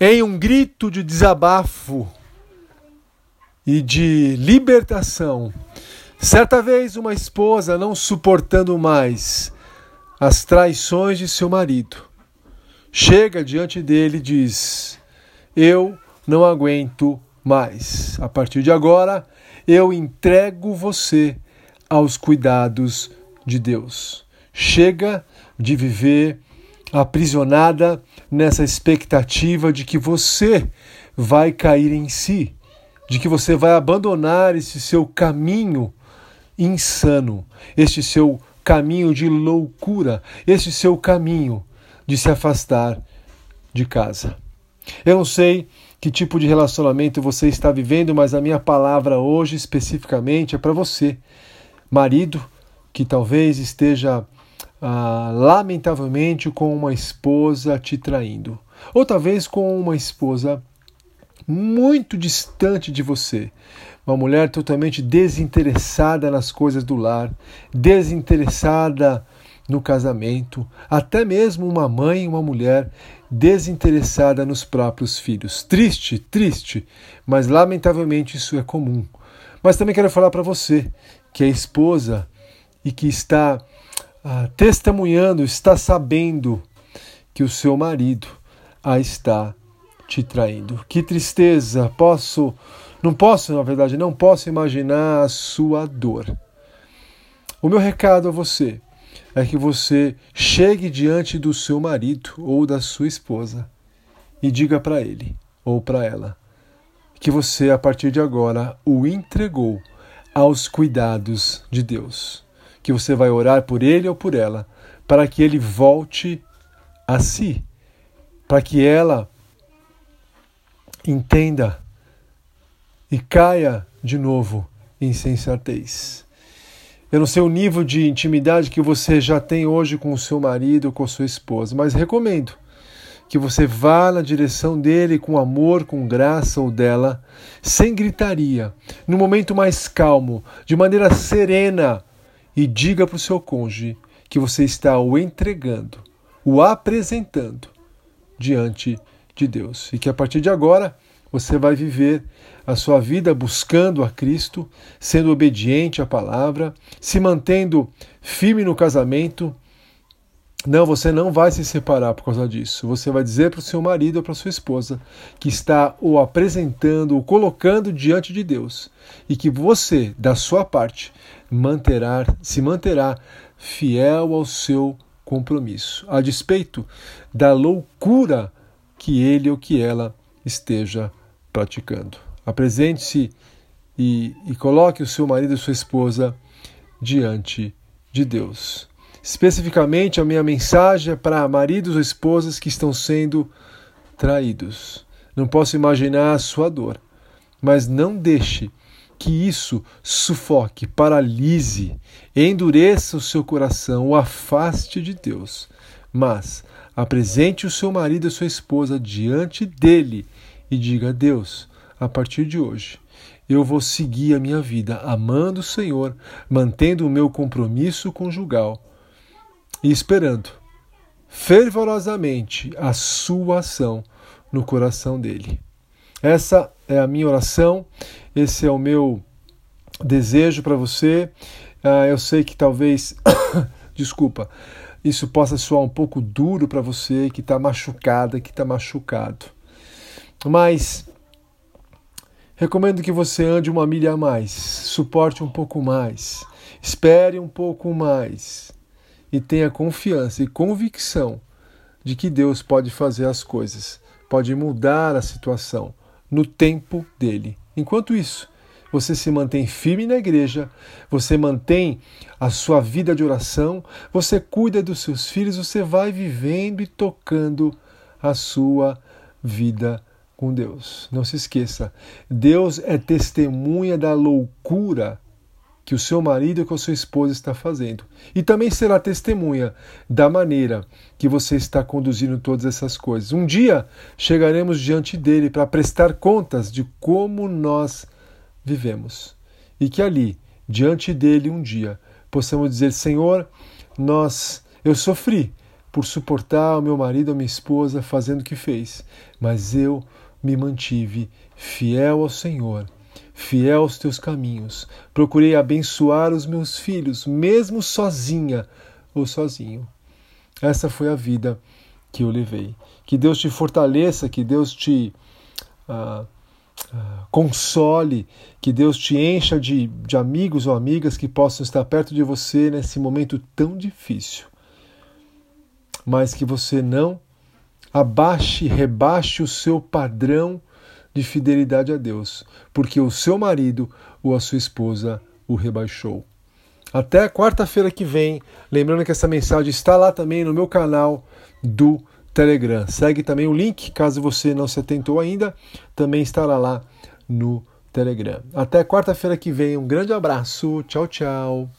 em um grito de desabafo e de libertação. Certa vez, uma esposa, não suportando mais as traições de seu marido, chega diante dele e diz: Eu não aguento mais. A partir de agora, eu entrego você aos cuidados de Deus. Chega de viver aprisionada nessa expectativa de que você vai cair em si, de que você vai abandonar esse seu caminho insano, este seu caminho de loucura, este seu caminho de se afastar de casa. Eu não sei que tipo de relacionamento você está vivendo, mas a minha palavra hoje especificamente é para você, marido, que talvez esteja ah, lamentavelmente com uma esposa te traindo, ou talvez com uma esposa muito distante de você, uma mulher totalmente desinteressada nas coisas do lar, desinteressada no casamento, até mesmo uma mãe, uma mulher desinteressada nos próprios filhos. Triste, triste, mas lamentavelmente isso é comum. Mas também quero falar para você que é esposa e que está ah, testemunhando, está sabendo que o seu marido a está te traindo. Que tristeza! Posso, não posso, na verdade, não posso imaginar a sua dor. O meu recado a você é que você chegue diante do seu marido ou da sua esposa e diga para ele ou para ela que você, a partir de agora, o entregou aos cuidados de Deus que você vai orar por ele ou por ela, para que ele volte a si, para que ela entenda e caia de novo em sensatez. Eu não sei o nível de intimidade que você já tem hoje com o seu marido ou com a sua esposa, mas recomendo que você vá na direção dele com amor, com graça ou dela, sem gritaria, no momento mais calmo, de maneira serena, e diga para o seu cônjuge que você está o entregando, o apresentando diante de Deus e que a partir de agora você vai viver a sua vida buscando a Cristo, sendo obediente à palavra, se mantendo firme no casamento. Não, você não vai se separar por causa disso. Você vai dizer para o seu marido ou para sua esposa que está o apresentando, o colocando diante de Deus e que você, da sua parte, manterá, se manterá fiel ao seu compromisso, a despeito da loucura que ele ou que ela esteja praticando. Apresente-se e, e coloque o seu marido e sua esposa diante de Deus. Especificamente, a minha mensagem é para maridos ou esposas que estão sendo traídos. Não posso imaginar a sua dor, mas não deixe que isso sufoque, paralise, endureça o seu coração, o afaste de Deus. Mas apresente o seu marido e sua esposa diante dele e diga: Deus, a partir de hoje, eu vou seguir a minha vida amando o Senhor, mantendo o meu compromisso conjugal e esperando fervorosamente a sua ação no coração dele. Essa é a minha oração, esse é o meu desejo para você. Uh, eu sei que talvez, desculpa, isso possa soar um pouco duro para você que está machucada, que está machucado. Mas recomendo que você ande uma milha a mais, suporte um pouco mais, espere um pouco mais e tenha confiança e convicção de que Deus pode fazer as coisas, pode mudar a situação no tempo dele. Enquanto isso, você se mantém firme na igreja, você mantém a sua vida de oração, você cuida dos seus filhos, você vai vivendo e tocando a sua vida com Deus. Não se esqueça, Deus é testemunha da loucura que o seu marido e que a sua esposa está fazendo. E também será testemunha da maneira que você está conduzindo todas essas coisas. Um dia chegaremos diante dele para prestar contas de como nós vivemos. E que ali, diante dele um dia, possamos dizer: Senhor, nós eu sofri por suportar o meu marido ou minha esposa fazendo o que fez, mas eu me mantive fiel ao Senhor, fiel aos teus caminhos. Procurei abençoar os meus filhos, mesmo sozinha ou sozinho. Essa foi a vida que eu levei. Que Deus te fortaleça, que Deus te ah, ah, console, que Deus te encha de, de amigos ou amigas que possam estar perto de você nesse momento tão difícil. Mas que você não abaixe, rebaixe o seu padrão de fidelidade a Deus, porque o seu marido ou a sua esposa o rebaixou. Até quarta-feira que vem. Lembrando que essa mensagem está lá também no meu canal do Telegram. Segue também o link, caso você não se atentou ainda, também estará lá no Telegram. Até quarta-feira que vem. Um grande abraço. Tchau, tchau.